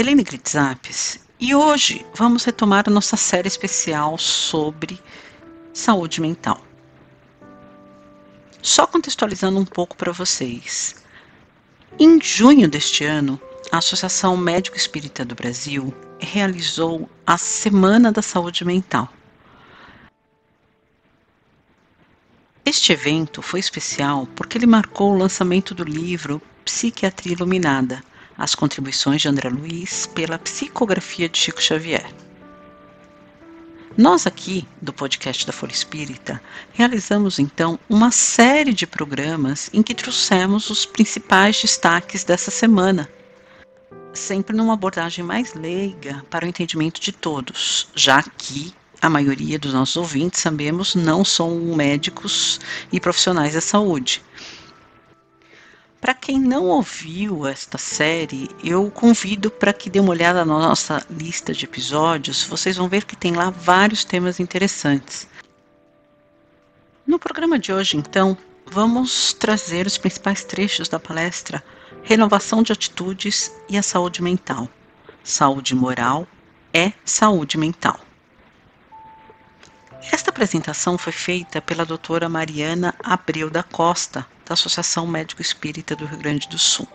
Helene Gritzapes e hoje vamos retomar a nossa série especial sobre saúde mental. Só contextualizando um pouco para vocês. Em junho deste ano, a Associação Médico Espírita do Brasil realizou a Semana da Saúde Mental. Este evento foi especial porque ele marcou o lançamento do livro Psiquiatria Iluminada, as contribuições de André Luiz pela psicografia de Chico Xavier. Nós aqui, do podcast da Folha Espírita, realizamos então uma série de programas em que trouxemos os principais destaques dessa semana, sempre numa abordagem mais leiga para o entendimento de todos, já que a maioria dos nossos ouvintes, sabemos, não são médicos e profissionais da saúde. Para quem não ouviu esta série, eu convido para que dê uma olhada na nossa lista de episódios. Vocês vão ver que tem lá vários temas interessantes. No programa de hoje, então, vamos trazer os principais trechos da palestra Renovação de Atitudes e a Saúde Mental. Saúde moral é saúde mental. Esta apresentação foi feita pela doutora Mariana Abreu da Costa, da Associação Médico Espírita do Rio Grande do Sul.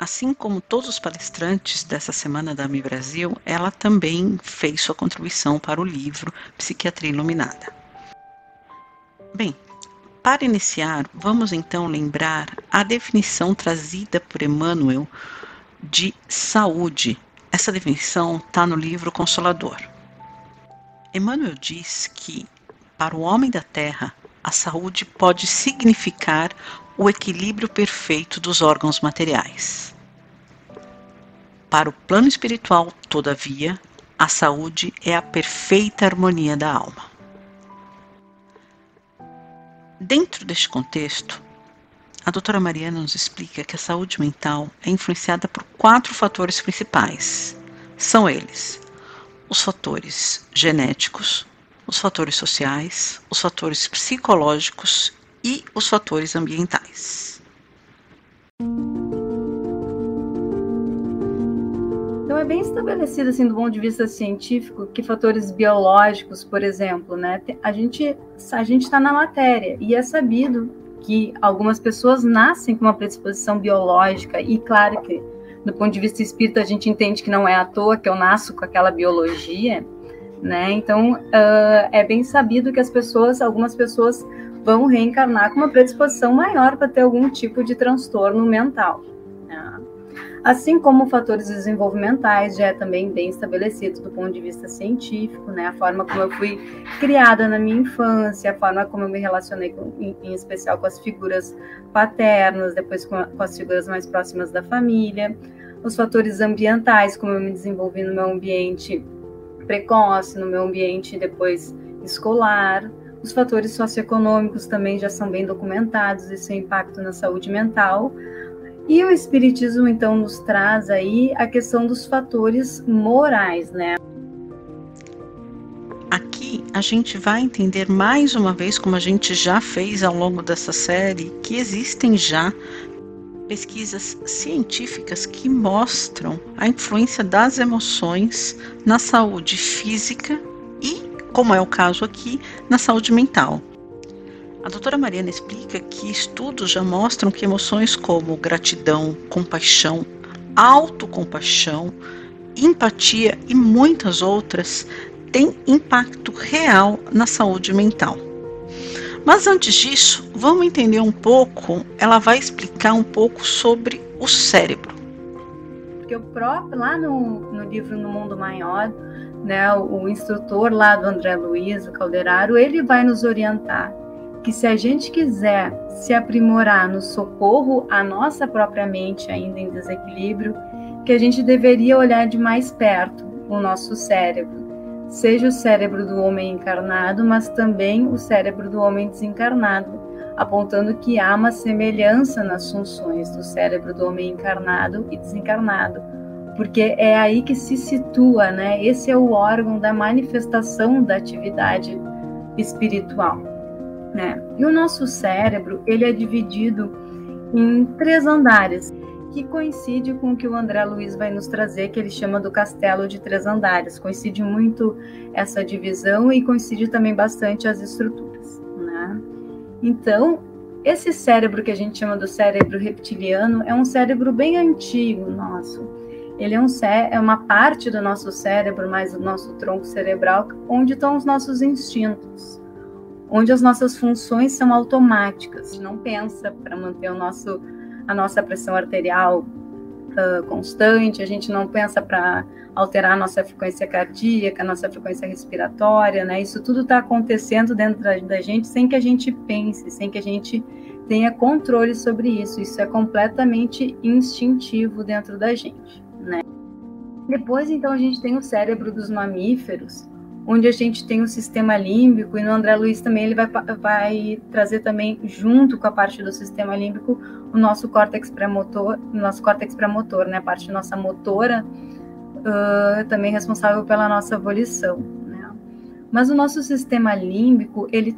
Assim como todos os palestrantes dessa semana da AMI Brasil, ela também fez sua contribuição para o livro Psiquiatria Iluminada. Bem, para iniciar, vamos então lembrar a definição trazida por Emmanuel de saúde. Essa definição está no livro Consolador. Emmanuel diz que, para o homem da terra, a saúde pode significar o equilíbrio perfeito dos órgãos materiais. Para o plano espiritual, todavia, a saúde é a perfeita harmonia da alma. Dentro deste contexto, a doutora Mariana nos explica que a saúde mental é influenciada por quatro fatores principais. São eles: os fatores genéticos, os fatores sociais, os fatores psicológicos e os fatores ambientais. Então é bem estabelecido assim do ponto de vista científico que fatores biológicos, por exemplo, né? A gente a gente está na matéria e é sabido que algumas pessoas nascem com uma predisposição biológica e claro que do ponto de vista espírita, a gente entende que não é à toa que eu nasço com aquela biologia, né? Então, uh, é bem sabido que as pessoas, algumas pessoas, vão reencarnar com uma predisposição maior para ter algum tipo de transtorno mental. Assim como fatores desenvolvimentais já é também bem estabelecido do ponto de vista científico, né? A forma como eu fui criada na minha infância, a forma como eu me relacionei com, em, especial com as figuras paternas, depois com, a, com as figuras mais próximas da família, os fatores ambientais, como eu me desenvolvi no meu ambiente precoce, no meu ambiente depois escolar, os fatores socioeconômicos também já são bem documentados e seu impacto na saúde mental. E o Espiritismo, então, nos traz aí a questão dos fatores morais, né? Aqui a gente vai entender mais uma vez, como a gente já fez ao longo dessa série, que existem já pesquisas científicas que mostram a influência das emoções na saúde física e, como é o caso aqui, na saúde mental. A doutora Mariana explica que estudos já mostram que emoções como gratidão, compaixão, autocompaixão, empatia e muitas outras têm impacto real na saúde mental. Mas antes disso, vamos entender um pouco, ela vai explicar um pouco sobre o cérebro. Porque o próprio, lá no, no livro No Mundo Maior, né, o, o instrutor lá do André Luiz, o Calderaro, ele vai nos orientar que se a gente quiser se aprimorar no socorro à nossa própria mente ainda em desequilíbrio, que a gente deveria olhar de mais perto o nosso cérebro, seja o cérebro do homem encarnado, mas também o cérebro do homem desencarnado, apontando que há uma semelhança nas funções do cérebro do homem encarnado e desencarnado, porque é aí que se situa, né? Esse é o órgão da manifestação da atividade espiritual, né? E o nosso cérebro, ele é dividido em três andares, que coincide com o que o André Luiz vai nos trazer, que ele chama do castelo de três andares. Coincide muito essa divisão e coincide também bastante as estruturas, né? Então, esse cérebro que a gente chama do cérebro reptiliano é um cérebro bem antigo nosso. Ele é, um é uma parte do nosso cérebro, mais do nosso tronco cerebral, onde estão os nossos instintos, onde as nossas funções são automáticas. A gente não pensa para manter o nosso a nossa pressão arterial uh, constante, a gente não pensa para alterar a nossa frequência cardíaca, a nossa frequência respiratória, né? Isso tudo está acontecendo dentro da, da gente sem que a gente pense, sem que a gente tenha controle sobre isso. Isso é completamente instintivo dentro da gente, né? Depois, então, a gente tem o cérebro dos mamíferos, onde a gente tem o sistema límbico, e no André Luiz também ele vai, vai trazer também, junto com a parte do sistema límbico, o nosso córtex pré-motor, nosso córtex pré-motor, né, a parte nossa motora, uh, também responsável pela nossa volição, né. Mas o nosso sistema límbico, ele,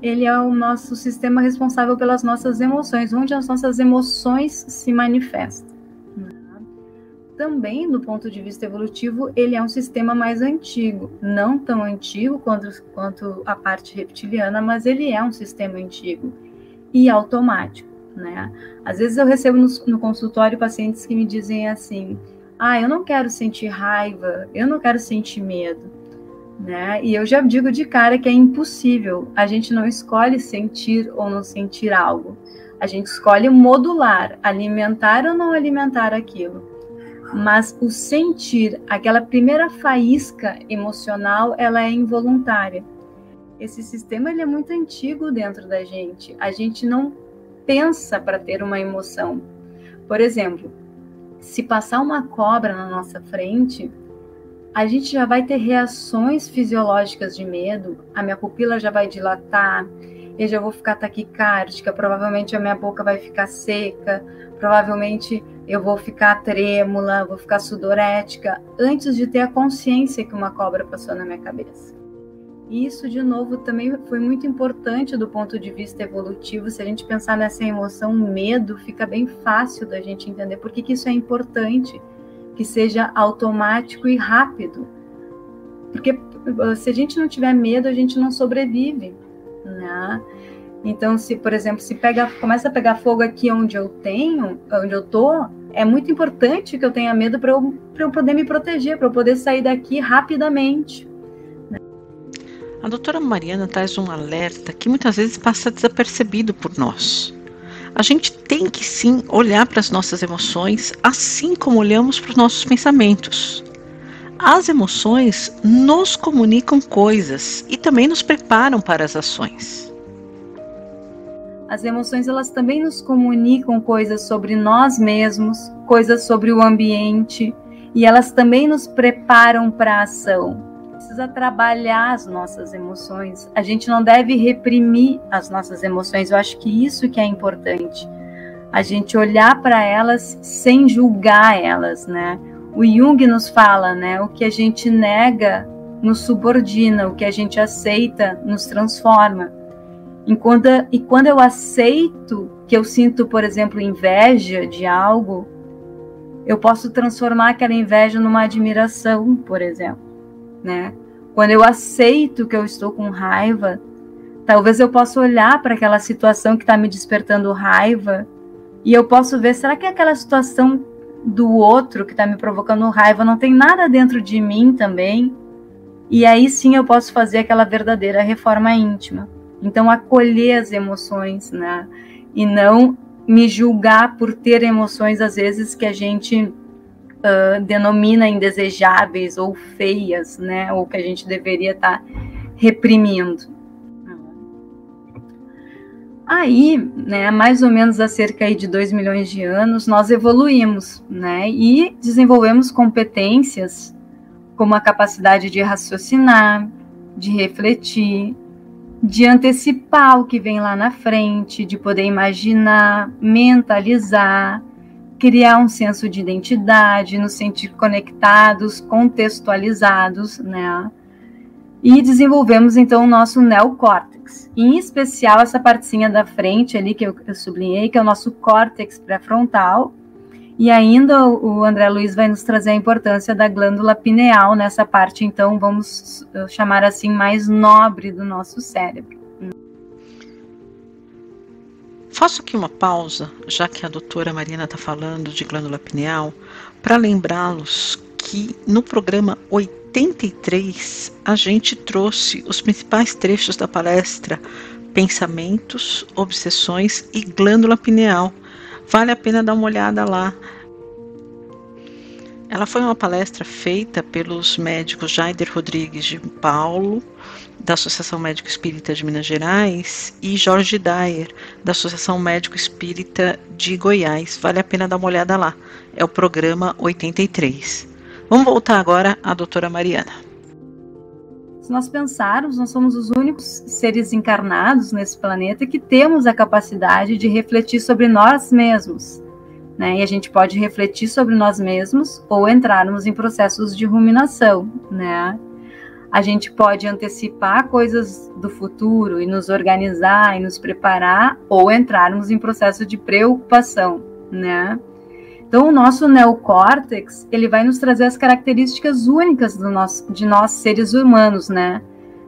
ele é o nosso sistema responsável pelas nossas emoções, onde as nossas emoções se manifestam também, do ponto de vista evolutivo, ele é um sistema mais antigo. Não tão antigo quanto, quanto a parte reptiliana, mas ele é um sistema antigo e automático. Né? Às vezes eu recebo no, no consultório pacientes que me dizem assim: ah, eu não quero sentir raiva, eu não quero sentir medo. Né? E eu já digo de cara que é impossível. A gente não escolhe sentir ou não sentir algo. A gente escolhe modular, alimentar ou não alimentar aquilo mas o sentir, aquela primeira faísca emocional, ela é involuntária. Esse sistema ele é muito antigo dentro da gente. A gente não pensa para ter uma emoção. Por exemplo, se passar uma cobra na nossa frente, a gente já vai ter reações fisiológicas de medo, a minha pupila já vai dilatar, eu já vou ficar taquicárdica, provavelmente a minha boca vai ficar seca, provavelmente eu vou ficar trêmula, vou ficar sudorética, antes de ter a consciência que uma cobra passou na minha cabeça. E isso, de novo, também foi muito importante do ponto de vista evolutivo. Se a gente pensar nessa emoção medo, fica bem fácil da gente entender por que, que isso é importante, que seja automático e rápido. Porque se a gente não tiver medo, a gente não sobrevive. Né? Então, se, por exemplo, se pega, começa a pegar fogo aqui onde eu tenho, onde eu tô, é muito importante que eu tenha medo para eu, eu poder me proteger, para eu poder sair daqui rapidamente. A doutora Mariana traz um alerta que muitas vezes passa desapercebido por nós. A gente tem que sim olhar para as nossas emoções, assim como olhamos para os nossos pensamentos. As emoções nos comunicam coisas e também nos preparam para as ações. As emoções elas também nos comunicam coisas sobre nós mesmos, coisas sobre o ambiente, e elas também nos preparam para a ação. Precisa trabalhar as nossas emoções. A gente não deve reprimir as nossas emoções. Eu acho que isso que é importante. A gente olhar para elas sem julgar elas, né? O Jung nos fala, né? O que a gente nega nos subordina, o que a gente aceita nos transforma. Enquanto, e quando eu aceito que eu sinto, por exemplo, inveja de algo, eu posso transformar aquela inveja numa admiração, por exemplo, né? Quando eu aceito que eu estou com raiva, talvez eu possa olhar para aquela situação que está me despertando raiva e eu posso ver, será que aquela situação do outro que está me provocando raiva não tem nada dentro de mim também? E aí sim eu posso fazer aquela verdadeira reforma íntima. Então, acolher as emoções, né? E não me julgar por ter emoções, às vezes, que a gente uh, denomina indesejáveis ou feias, né? Ou que a gente deveria estar tá reprimindo. Aí, né, mais ou menos há cerca de 2 milhões de anos, nós evoluímos, né, e desenvolvemos competências como a capacidade de raciocinar, de refletir, de antecipar o que vem lá na frente, de poder imaginar, mentalizar, criar um senso de identidade, nos sentir conectados, contextualizados, né? E desenvolvemos então o nosso neocórtex, em especial essa partezinha da frente ali que eu, eu sublinhei, que é o nosso córtex pré-frontal, e ainda o André Luiz vai nos trazer a importância da glândula pineal nessa parte, então vamos chamar assim mais nobre do nosso cérebro. Faço aqui uma pausa, já que a doutora Marina está falando de glândula pineal, para lembrá-los que no programa 83 a gente trouxe os principais trechos da palestra Pensamentos, Obsessões e Glândula Pineal Vale a pena dar uma olhada lá. Ela foi uma palestra feita pelos médicos Jaider Rodrigues de Paulo, da Associação Médico Espírita de Minas Gerais, e Jorge Dyer, da Associação Médico Espírita de Goiás. Vale a pena dar uma olhada lá. É o programa 83. Vamos voltar agora à doutora Mariana. Se nós pensarmos, nós somos os únicos seres encarnados nesse planeta que temos a capacidade de refletir sobre nós mesmos. Né? E a gente pode refletir sobre nós mesmos ou entrarmos em processos de ruminação. Né? A gente pode antecipar coisas do futuro e nos organizar e nos preparar, ou entrarmos em processo de preocupação. Né? Então, o nosso neocórtex, ele vai nos trazer as características únicas nosso, de nós seres humanos, né?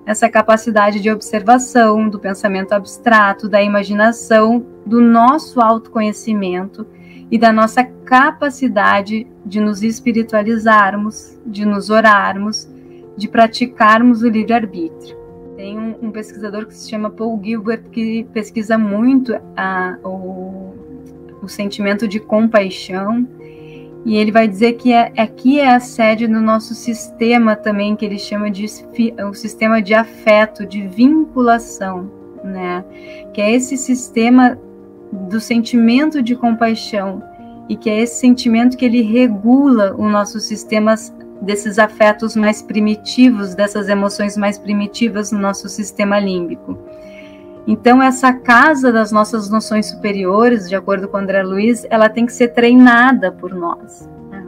Essa capacidade de observação, do pensamento abstrato, da imaginação, do nosso autoconhecimento e da nossa capacidade de nos espiritualizarmos, de nos orarmos, de praticarmos o livre-arbítrio. Tem um, um, pesquisador que se chama Paul Gilbert que pesquisa muito a, o o sentimento de compaixão. E ele vai dizer que é, aqui é a sede do nosso sistema também, que ele chama de o sistema de afeto, de vinculação, né? Que é esse sistema do sentimento de compaixão e que é esse sentimento que ele regula o nosso sistema desses afetos mais primitivos, dessas emoções mais primitivas no nosso sistema límbico. Então, essa casa das nossas noções superiores, de acordo com André Luiz, ela tem que ser treinada por nós. Né?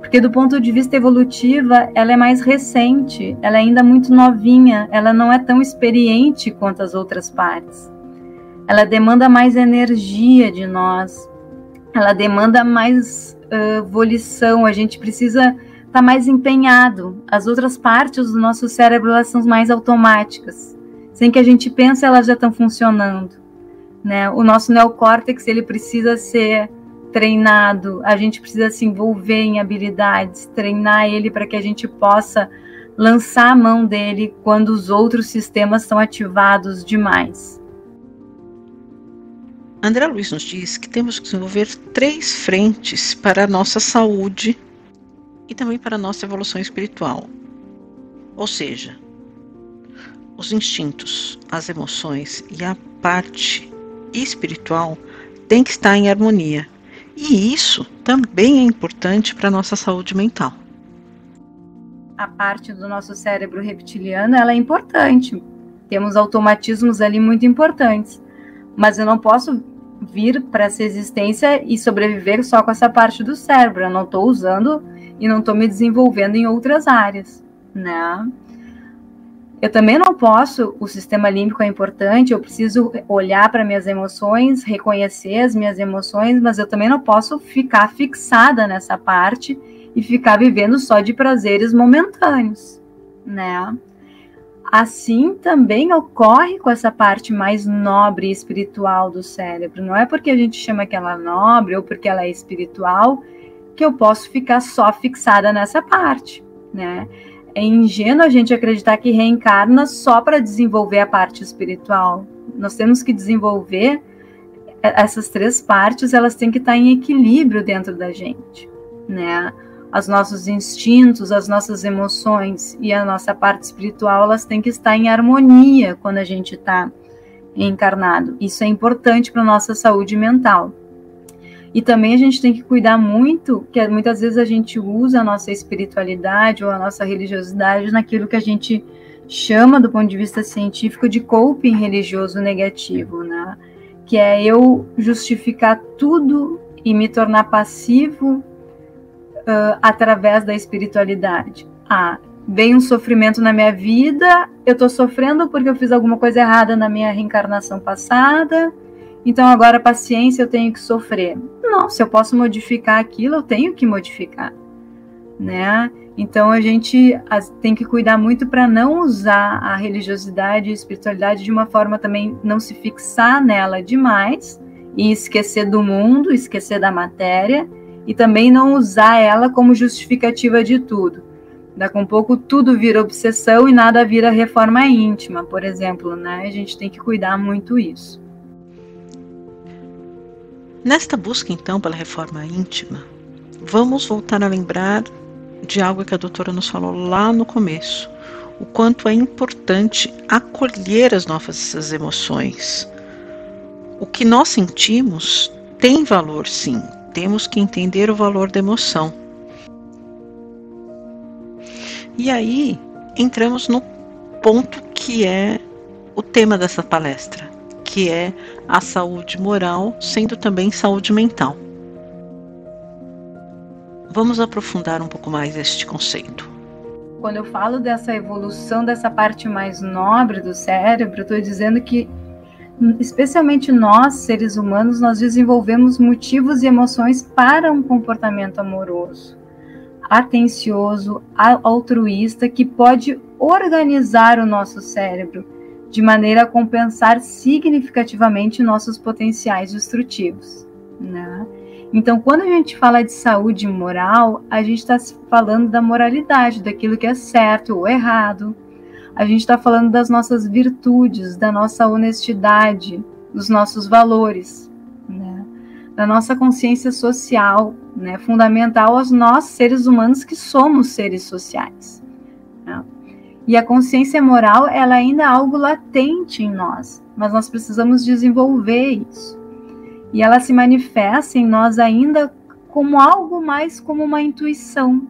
Porque, do ponto de vista evolutivo, ela é mais recente, ela é ainda muito novinha, ela não é tão experiente quanto as outras partes. Ela demanda mais energia de nós, ela demanda mais uh, volição, a gente precisa estar tá mais empenhado. As outras partes do nosso cérebro elas são mais automáticas sem que a gente pense, elas já estão funcionando. Né? O nosso neocórtex ele precisa ser treinado, a gente precisa se envolver em habilidades, treinar ele para que a gente possa lançar a mão dele quando os outros sistemas estão ativados demais. André Luiz nos diz que temos que desenvolver três frentes para a nossa saúde e também para a nossa evolução espiritual. Ou seja, os instintos, as emoções e a parte espiritual têm que estar em harmonia. E isso também é importante para a nossa saúde mental. A parte do nosso cérebro reptiliano ela é importante. Temos automatismos ali muito importantes. Mas eu não posso vir para essa existência e sobreviver só com essa parte do cérebro. Eu não estou usando e não estou me desenvolvendo em outras áreas, né? Eu também não posso, o sistema límbico é importante, eu preciso olhar para minhas emoções, reconhecer as minhas emoções, mas eu também não posso ficar fixada nessa parte e ficar vivendo só de prazeres momentâneos, né? Assim também ocorre com essa parte mais nobre e espiritual do cérebro. Não é porque a gente chama que ela é nobre ou porque ela é espiritual que eu posso ficar só fixada nessa parte, né? É ingênuo a gente acreditar que reencarna só para desenvolver a parte espiritual. Nós temos que desenvolver essas três partes, elas têm que estar em equilíbrio dentro da gente, né? Os nossos instintos, as nossas emoções e a nossa parte espiritual, elas têm que estar em harmonia quando a gente está encarnado. Isso é importante para nossa saúde mental. E também a gente tem que cuidar muito, que muitas vezes a gente usa a nossa espiritualidade ou a nossa religiosidade naquilo que a gente chama, do ponto de vista científico, de coping religioso negativo, né? Que é eu justificar tudo e me tornar passivo uh, através da espiritualidade. Ah, vem um sofrimento na minha vida, eu estou sofrendo porque eu fiz alguma coisa errada na minha reencarnação passada, então agora paciência eu tenho que sofrer. Não, se eu posso modificar aquilo, eu tenho que modificar, né? Então a gente tem que cuidar muito para não usar a religiosidade e a espiritualidade de uma forma também não se fixar nela demais e esquecer do mundo, esquecer da matéria e também não usar ela como justificativa de tudo. Daqui um pouco tudo vira obsessão e nada vira reforma íntima, por exemplo, né? A gente tem que cuidar muito isso. Nesta busca, então, pela reforma íntima, vamos voltar a lembrar de algo que a doutora nos falou lá no começo: o quanto é importante acolher as nossas emoções. O que nós sentimos tem valor, sim, temos que entender o valor da emoção. E aí entramos no ponto que é o tema dessa palestra, que é a saúde moral, sendo também saúde mental. Vamos aprofundar um pouco mais este conceito. Quando eu falo dessa evolução dessa parte mais nobre do cérebro, estou dizendo que, especialmente nós, seres humanos, nós desenvolvemos motivos e emoções para um comportamento amoroso, atencioso, altruísta, que pode organizar o nosso cérebro de maneira a compensar significativamente nossos potenciais destrutivos. Né? Então, quando a gente fala de saúde moral, a gente está falando da moralidade, daquilo que é certo ou errado. A gente está falando das nossas virtudes, da nossa honestidade, dos nossos valores, né? da nossa consciência social, né? fundamental aos nós, seres humanos, que somos seres sociais. Né? E a consciência moral, ela ainda é algo latente em nós, mas nós precisamos desenvolver isso. E ela se manifesta em nós ainda como algo mais como uma intuição,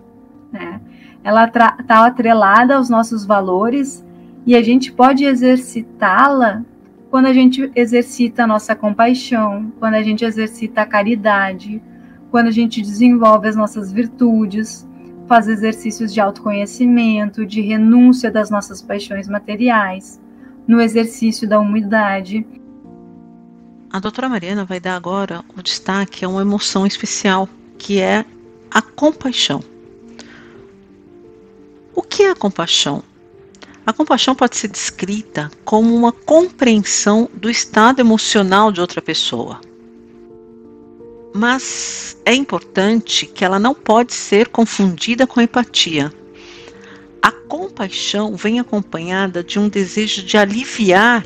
né? Ela está atrelada aos nossos valores e a gente pode exercitá-la quando a gente exercita a nossa compaixão, quando a gente exercita a caridade, quando a gente desenvolve as nossas virtudes, faz exercícios de autoconhecimento, de renúncia das nossas paixões materiais, no exercício da humildade. A doutora Mariana vai dar agora o destaque a uma emoção especial, que é a compaixão. O que é a compaixão? A compaixão pode ser descrita como uma compreensão do estado emocional de outra pessoa mas é importante que ela não pode ser confundida com empatia. A compaixão vem acompanhada de um desejo de aliviar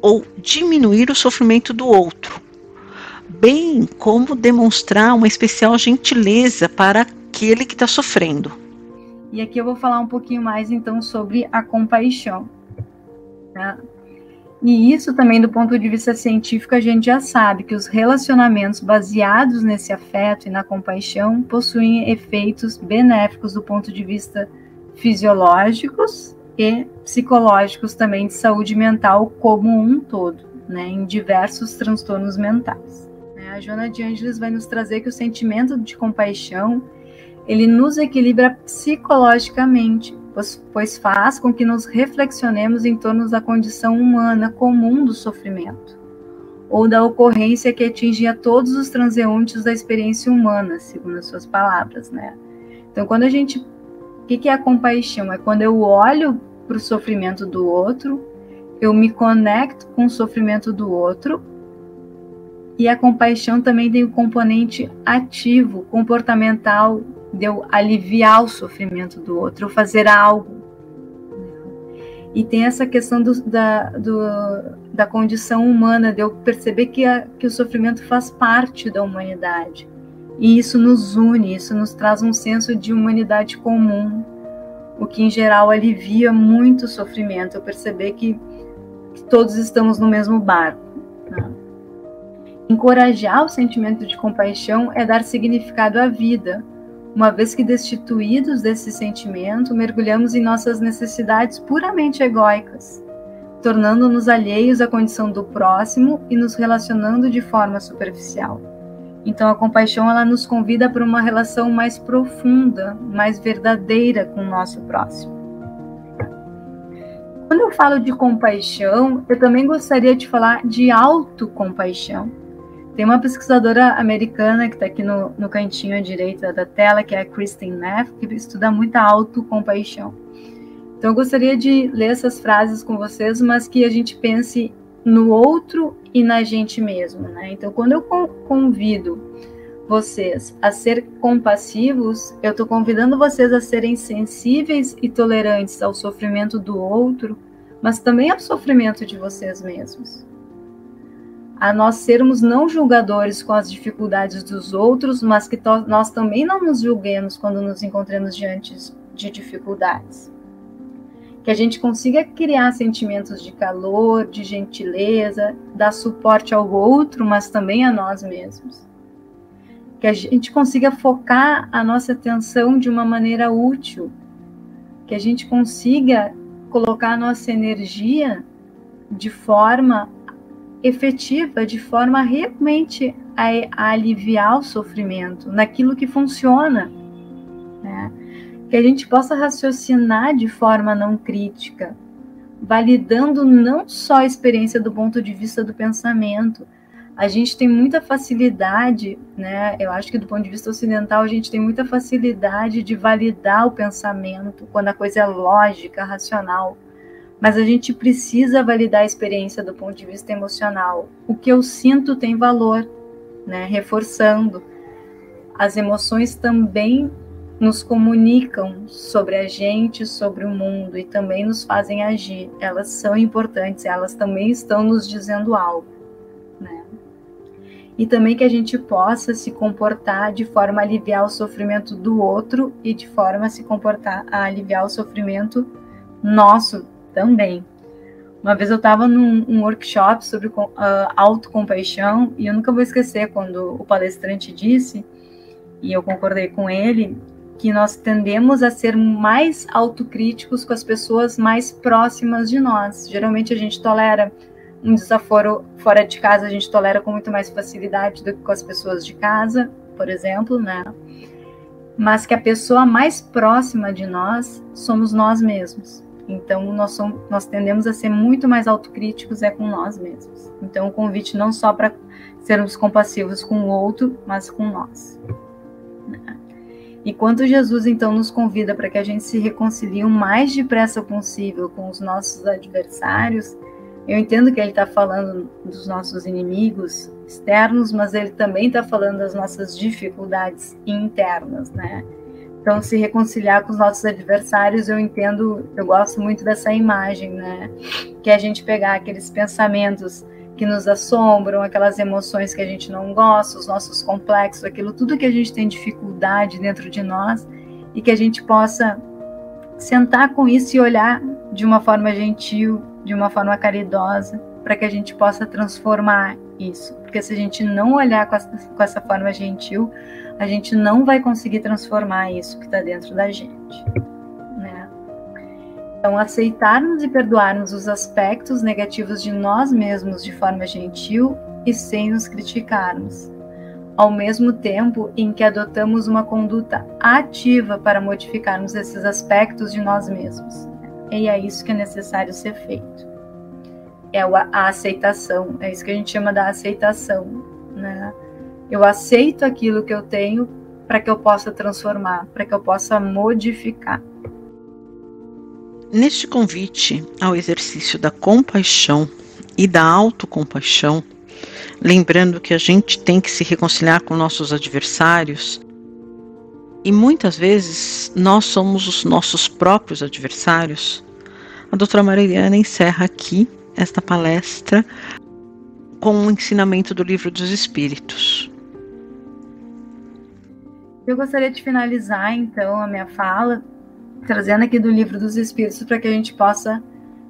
ou diminuir o sofrimento do outro, bem como demonstrar uma especial gentileza para aquele que está sofrendo. E aqui eu vou falar um pouquinho mais então sobre a compaixão. Tá? E isso também, do ponto de vista científico, a gente já sabe que os relacionamentos baseados nesse afeto e na compaixão possuem efeitos benéficos do ponto de vista fisiológicos e psicológicos também de saúde mental como um todo, né, em diversos transtornos mentais. A Joana de Angeles vai nos trazer que o sentimento de compaixão ele nos equilibra psicologicamente, pois, pois faz com que nos reflexionemos em torno da condição humana comum do sofrimento, ou da ocorrência que atinge a todos os transeuntes da experiência humana, segundo as suas palavras, né? Então, quando a gente. O que, é a compaixão? É quando eu olho para o sofrimento do outro, eu me conecto com o sofrimento do outro e a compaixão também tem o componente ativo, comportamental, de eu aliviar o sofrimento do outro, ou fazer algo. E tem essa questão do, da, do, da condição humana, de eu perceber que, a, que o sofrimento faz parte da humanidade. E isso nos une, isso nos traz um senso de humanidade comum, o que em geral alivia muito o sofrimento. Eu perceber que que todos estamos no mesmo barco. Né? Encorajar o sentimento de compaixão é dar significado à vida, uma vez que destituídos desse sentimento, mergulhamos em nossas necessidades puramente egóicas, tornando-nos alheios à condição do próximo e nos relacionando de forma superficial. Então a compaixão ela nos convida para uma relação mais profunda, mais verdadeira com o nosso próximo. Quando eu falo de compaixão, eu também gostaria de falar de autocompaixão. Tem uma pesquisadora americana que está aqui no, no cantinho à direita da tela, que é a Kristen Neff, que estuda muita autocompaixão. Então eu gostaria de ler essas frases com vocês, mas que a gente pense no outro e na gente mesmo, né? Então, quando eu convido vocês a ser compassivos, eu estou convidando vocês a serem sensíveis e tolerantes ao sofrimento do outro, mas também ao sofrimento de vocês mesmos. A nós sermos não julgadores com as dificuldades dos outros, mas que nós também não nos julguemos quando nos encontramos diante de dificuldades que a gente consiga criar sentimentos de calor, de gentileza, dar suporte ao outro, mas também a nós mesmos. Que a gente consiga focar a nossa atenção de uma maneira útil, que a gente consiga colocar a nossa energia de forma efetiva, de forma realmente a, a aliviar o sofrimento, naquilo que funciona. Né? que a gente possa raciocinar de forma não crítica, validando não só a experiência do ponto de vista do pensamento. A gente tem muita facilidade, né? Eu acho que do ponto de vista ocidental a gente tem muita facilidade de validar o pensamento quando a coisa é lógica, racional. Mas a gente precisa validar a experiência do ponto de vista emocional. O que eu sinto tem valor, né? Reforçando. As emoções também nos comunicam sobre a gente, sobre o mundo e também nos fazem agir. Elas são importantes, elas também estão nos dizendo algo, né? E também que a gente possa se comportar de forma a aliviar o sofrimento do outro e de forma a se comportar a aliviar o sofrimento nosso também. Uma vez eu estava num um workshop sobre uh, autocompaixão e eu nunca vou esquecer quando o palestrante disse, e eu concordei com ele, que nós tendemos a ser mais autocríticos com as pessoas mais próximas de nós. Geralmente a gente tolera um desaforo fora de casa, a gente tolera com muito mais facilidade do que com as pessoas de casa, por exemplo, né? Mas que a pessoa mais próxima de nós somos nós mesmos. Então nós, somos, nós tendemos a ser muito mais autocríticos é com nós mesmos. Então o convite não só para sermos compassivos com o outro, mas com nós. E quando Jesus então nos convida para que a gente se reconcilie o mais depressa possível com os nossos adversários, eu entendo que ele está falando dos nossos inimigos externos, mas ele também está falando das nossas dificuldades internas, né? Então, se reconciliar com os nossos adversários, eu entendo, eu gosto muito dessa imagem, né? Que é a gente pegar aqueles pensamentos que nos assombram, aquelas emoções que a gente não gosta, os nossos complexos, aquilo tudo que a gente tem dificuldade dentro de nós e que a gente possa sentar com isso e olhar de uma forma gentil, de uma forma caridosa, para que a gente possa transformar isso. Porque se a gente não olhar com essa, com essa forma gentil, a gente não vai conseguir transformar isso que está dentro da gente. Então, aceitarmos e perdoarmos os aspectos negativos de nós mesmos de forma gentil e sem nos criticarmos, ao mesmo tempo em que adotamos uma conduta ativa para modificarmos esses aspectos de nós mesmos. E é isso que é necessário ser feito. É a aceitação, é isso que a gente chama da aceitação, né? Eu aceito aquilo que eu tenho para que eu possa transformar, para que eu possa modificar. Neste convite ao exercício da compaixão e da autocompaixão, lembrando que a gente tem que se reconciliar com nossos adversários, e muitas vezes nós somos os nossos próprios adversários, a doutora Mariana encerra aqui esta palestra com o ensinamento do livro dos Espíritos. Eu gostaria de finalizar então a minha fala trazendo aqui do livro dos Espíritos para que a gente possa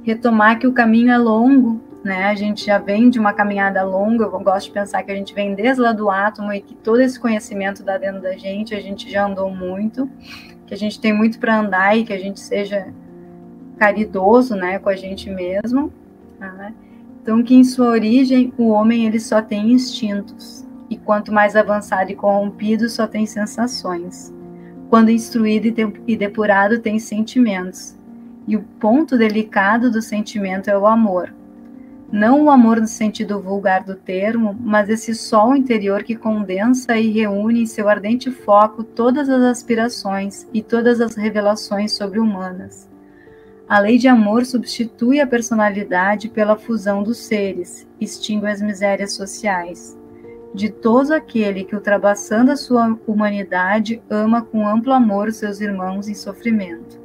retomar que o caminho é longo, né? A gente já vem de uma caminhada longa, eu gosto de pensar que a gente vem desde lá do átomo e que todo esse conhecimento dá dentro da gente, a gente já andou muito, que a gente tem muito para andar e que a gente seja caridoso, né, com a gente mesmo. Tá? Então, que em sua origem o homem ele só tem instintos e quanto mais avançado e corrompido só tem sensações. Quando instruído e depurado tem sentimentos. E o ponto delicado do sentimento é o amor. Não o amor no sentido vulgar do termo, mas esse sol interior que condensa e reúne em seu ardente foco todas as aspirações e todas as revelações sobre-humanas. A lei de amor substitui a personalidade pela fusão dos seres, extingue as misérias sociais. Ditoso aquele que, ultrapassando a sua humanidade, ama com amplo amor seus irmãos em sofrimento.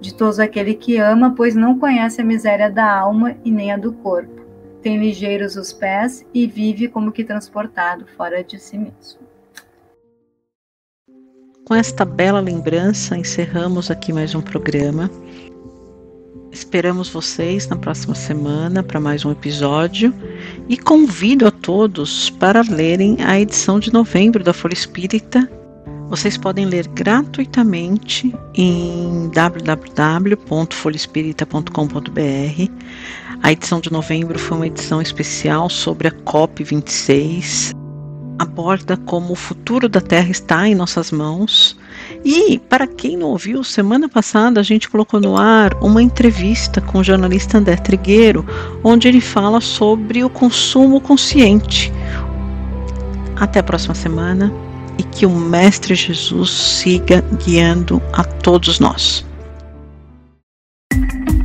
Ditoso aquele que ama, pois não conhece a miséria da alma e nem a do corpo. Tem ligeiros os pés e vive como que transportado fora de si mesmo. Com esta bela lembrança, encerramos aqui mais um programa. Esperamos vocês na próxima semana para mais um episódio e convido a todos para lerem a edição de novembro da Folha Espírita. Vocês podem ler gratuitamente em www.folhaespírita.com.br. A edição de novembro foi uma edição especial sobre a COP26. Aborda como o futuro da Terra está em nossas mãos e, para quem não ouviu, semana passada a gente colocou no ar uma entrevista com o jornalista André Trigueiro, onde ele fala sobre o consumo consciente. Até a próxima semana e que o Mestre Jesus siga guiando a todos nós.